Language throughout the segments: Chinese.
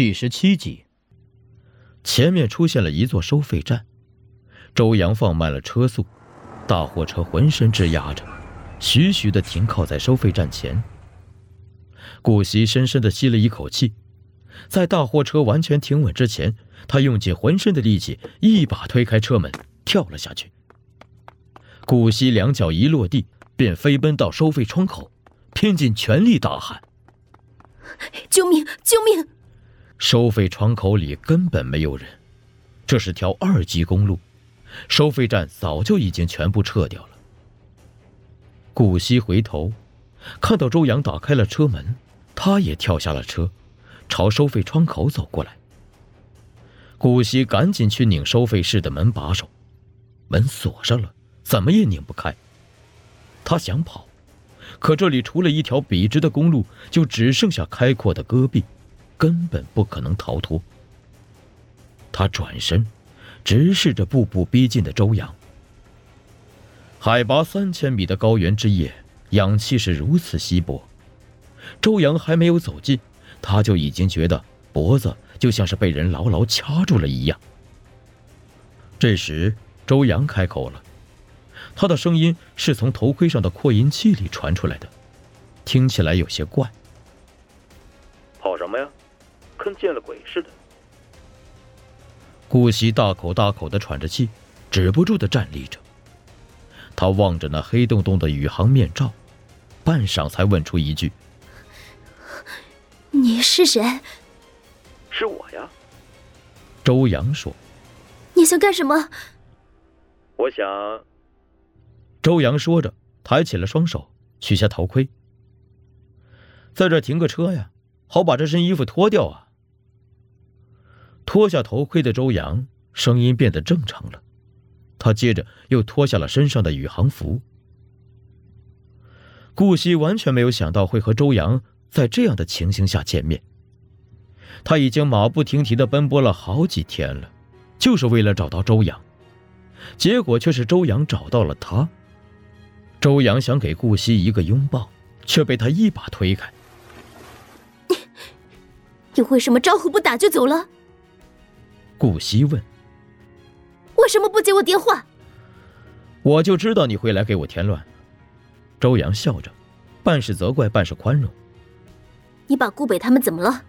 第十七集，前面出现了一座收费站，周阳放慢了车速，大货车浑身吱呀着，徐徐的停靠在收费站前。顾惜深深的吸了一口气，在大货车完全停稳之前，他用尽浑身的力气，一把推开车门，跳了下去。顾惜两脚一落地，便飞奔到收费窗口，拼尽全力大喊：“救命！救命！”收费窗口里根本没有人，这是条二级公路，收费站早就已经全部撤掉了。顾惜回头，看到周阳打开了车门，他也跳下了车，朝收费窗口走过来。顾惜赶紧去拧收费室的门把手，门锁上了，怎么也拧不开。他想跑，可这里除了一条笔直的公路，就只剩下开阔的戈壁。根本不可能逃脱。他转身，直视着步步逼近的周阳。海拔三千米的高原之夜，氧气是如此稀薄。周阳还没有走近，他就已经觉得脖子就像是被人牢牢掐住了一样。这时，周阳开口了，他的声音是从头盔上的扩音器里传出来的，听起来有些怪。跟见了鬼似的。顾惜大口大口的喘着气，止不住的站立着。他望着那黑洞洞的宇航面罩，半晌才问出一句：“你是谁？”“是我呀。”周阳说。“你想干什么？”“我想。”周阳说着，抬起了双手，取下头盔。“在这停个车呀，好把这身衣服脱掉啊。”脱下头盔的周阳，声音变得正常了。他接着又脱下了身上的宇航服。顾惜完全没有想到会和周阳在这样的情形下见面。他已经马不停蹄的奔波了好几天了，就是为了找到周阳，结果却是周阳找到了他。周阳想给顾惜一个拥抱，却被他一把推开。你为什么招呼不打就走了？顾惜问：“为什么不接我电话？”我就知道你会来给我添乱。周阳笑着，半是责怪，半是宽容。你把顾北他们怎么了？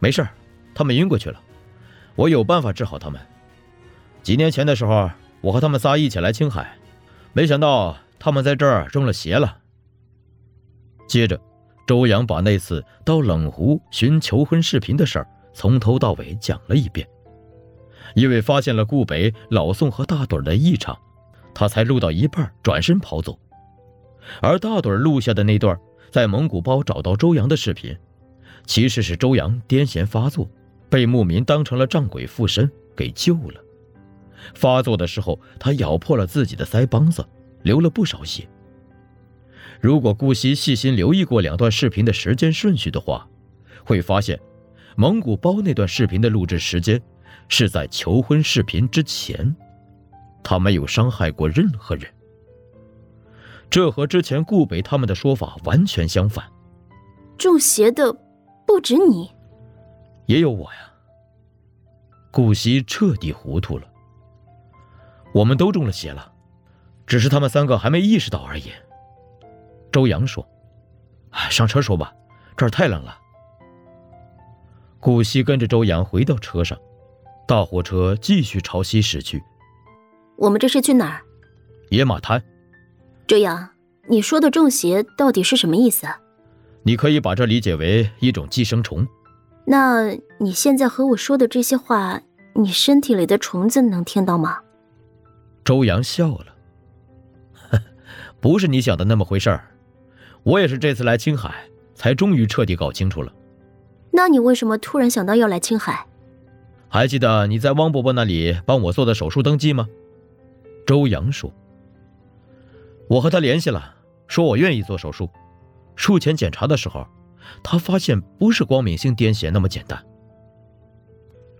没事他们晕过去了。我有办法治好他们。几年前的时候，我和他们仨一起来青海，没想到他们在这儿中了邪了。接着，周阳把那次到冷湖寻求婚视频的事儿从头到尾讲了一遍。因为发现了顾北、老宋和大盹的异常，他才录到一半转身跑走。而大盹录下的那段在蒙古包找到周阳的视频，其实是周阳癫痫发作，被牧民当成了仗鬼附身给救了。发作的时候，他咬破了自己的腮帮子，流了不少血。如果顾惜细心留意过两段视频的时间顺序的话，会发现，蒙古包那段视频的录制时间。是在求婚视频之前，他没有伤害过任何人。这和之前顾北他们的说法完全相反。中邪的不止你，也有我呀。顾惜彻底糊涂了。我们都中了邪了，只是他们三个还没意识到而已。周阳说：“上车说吧，这儿太冷了。”顾惜跟着周阳回到车上。大货车继续朝西驶去。我们这是去哪儿？野马滩。周阳，你说的中邪到底是什么意思？你可以把这理解为一种寄生虫。那你现在和我说的这些话，你身体里的虫子能听到吗？周阳笑了。不是你想的那么回事儿。我也是这次来青海，才终于彻底搞清楚了。那你为什么突然想到要来青海？还记得你在汪伯伯那里帮我做的手术登记吗？周阳说：“我和他联系了，说我愿意做手术。术前检查的时候，他发现不是光敏性癫痫那么简单。”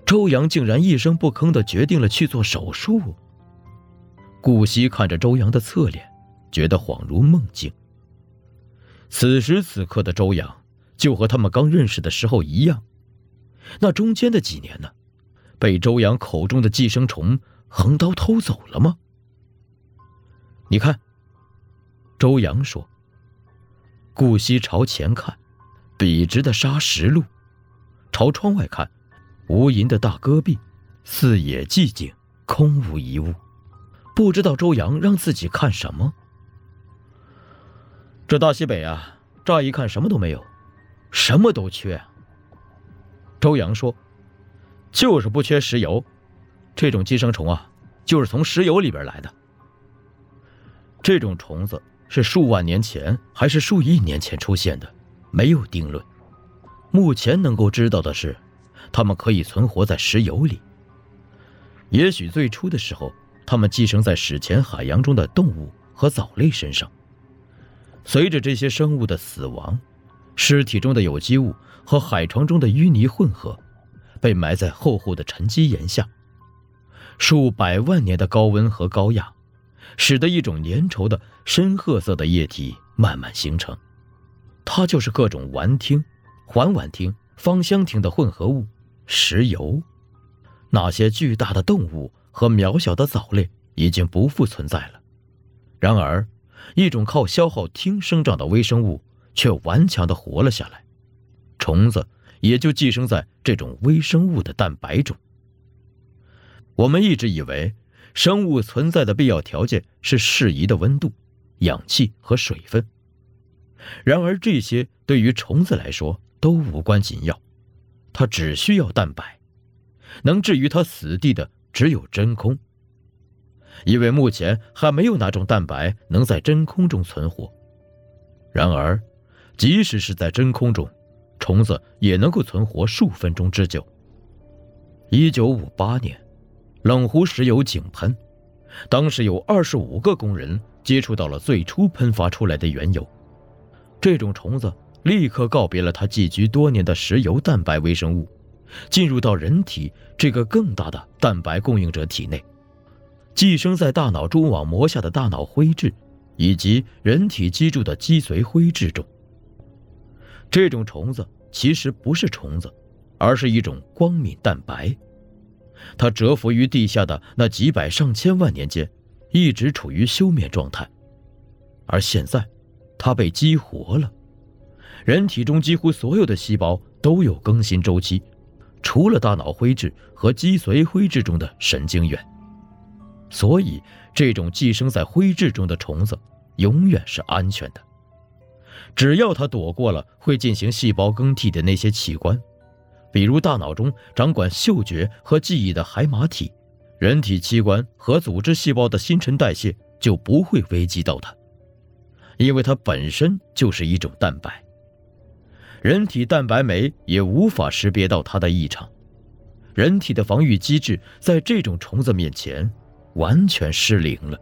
周阳竟然一声不吭的决定了去做手术。顾惜看着周阳的侧脸，觉得恍如梦境。此时此刻的周阳，就和他们刚认识的时候一样。那中间的几年呢？被周阳口中的寄生虫横刀偷走了吗？你看，周阳说。顾惜朝前看，笔直的沙石路；朝窗外看，无垠的大戈壁，四野寂静，空无一物。不知道周阳让自己看什么。这大西北啊，乍一看什么都没有，什么都缺。周阳说：“就是不缺石油，这种寄生虫啊，就是从石油里边来的。这种虫子。”是数万年前还是数亿年前出现的，没有定论。目前能够知道的是，它们可以存活在石油里。也许最初的时候，它们寄生在史前海洋中的动物和藻类身上。随着这些生物的死亡，尸体中的有机物和海床中的淤泥混合，被埋在厚厚的沉积岩下。数百万年的高温和高压。使得一种粘稠的深褐色的液体慢慢形成，它就是各种烷烃、环烷烃、芳香烃的混合物——石油。那些巨大的动物和渺小的藻类已经不复存在了，然而，一种靠消耗烃生长的微生物却顽强地活了下来。虫子也就寄生在这种微生物的蛋白中。我们一直以为。生物存在的必要条件是适宜的温度、氧气和水分。然而，这些对于虫子来说都无关紧要，它只需要蛋白。能置于它死地的只有真空，因为目前还没有哪种蛋白能在真空中存活。然而，即使是在真空中，虫子也能够存活数分钟之久。一九五八年。冷湖石油井喷，当时有二十五个工人接触到了最初喷发出来的原油。这种虫子立刻告别了它寄居多年的石油蛋白微生物，进入到人体这个更大的蛋白供应者体内，寄生在大脑蛛网膜下的大脑灰质，以及人体脊柱的脊髓灰质中。这种虫子其实不是虫子，而是一种光敏蛋白。它蛰伏于地下的那几百上千万年间，一直处于休眠状态，而现在，它被激活了。人体中几乎所有的细胞都有更新周期，除了大脑灰质和脊髓灰质中的神经元。所以，这种寄生在灰质中的虫子永远是安全的，只要它躲过了会进行细胞更替的那些器官。比如大脑中掌管嗅觉和记忆的海马体，人体器官和组织细胞的新陈代谢就不会危及到它，因为它本身就是一种蛋白。人体蛋白酶也无法识别到它的异常，人体的防御机制在这种虫子面前完全失灵了。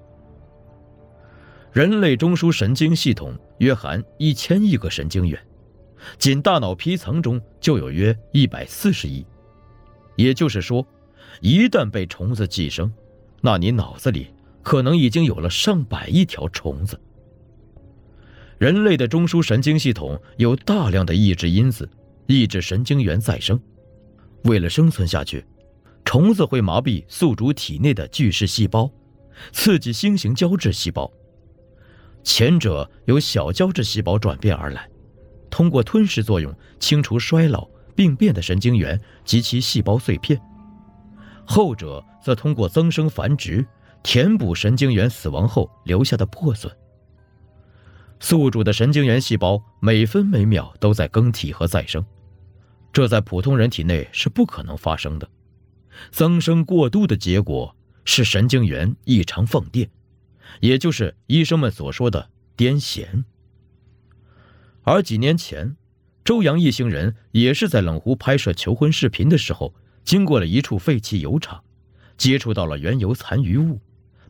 人类中枢神经系统约含一千亿个神经元。仅大脑皮层中就有约一百四十亿，也就是说，一旦被虫子寄生，那你脑子里可能已经有了上百亿条虫子。人类的中枢神经系统有大量的抑制因子，抑制神经元再生。为了生存下去，虫子会麻痹宿主体内的巨噬细胞，刺激星形胶质细胞，前者由小胶质细胞转变而来。通过吞噬作用清除衰老病变的神经元及其细胞碎片，后者则通过增生繁殖填补神经元死亡后留下的破损。宿主的神经元细胞每分每秒都在更替和再生，这在普通人体内是不可能发生的。增生过度的结果是神经元异常放电，也就是医生们所说的癫痫。而几年前，周阳一行人也是在冷湖拍摄求婚视频的时候，经过了一处废弃油厂，接触到了原油残余物，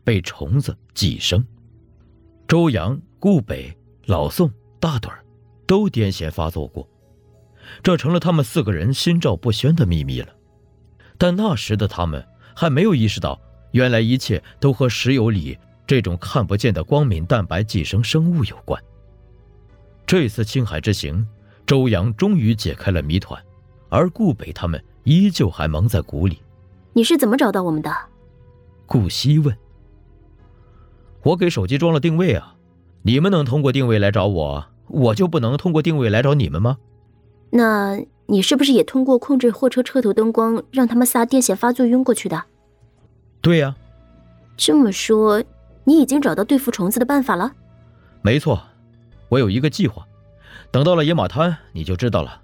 被虫子寄生。周阳、顾北、老宋、大盹儿都癫痫发作过，这成了他们四个人心照不宣的秘密了。但那时的他们还没有意识到，原来一切都和石油里这种看不见的光敏蛋白寄生生物有关。这次青海之行，周阳终于解开了谜团，而顾北他们依旧还蒙在鼓里。你是怎么找到我们的？顾西问。我给手机装了定位啊，你们能通过定位来找我，我就不能通过定位来找你们吗？那你是不是也通过控制货车车头灯光，让他们仨癫痫发作晕过去的？对呀。这么说，你已经找到对付虫子的办法了？没错，我有一个计划，等到了野马滩你就知道了。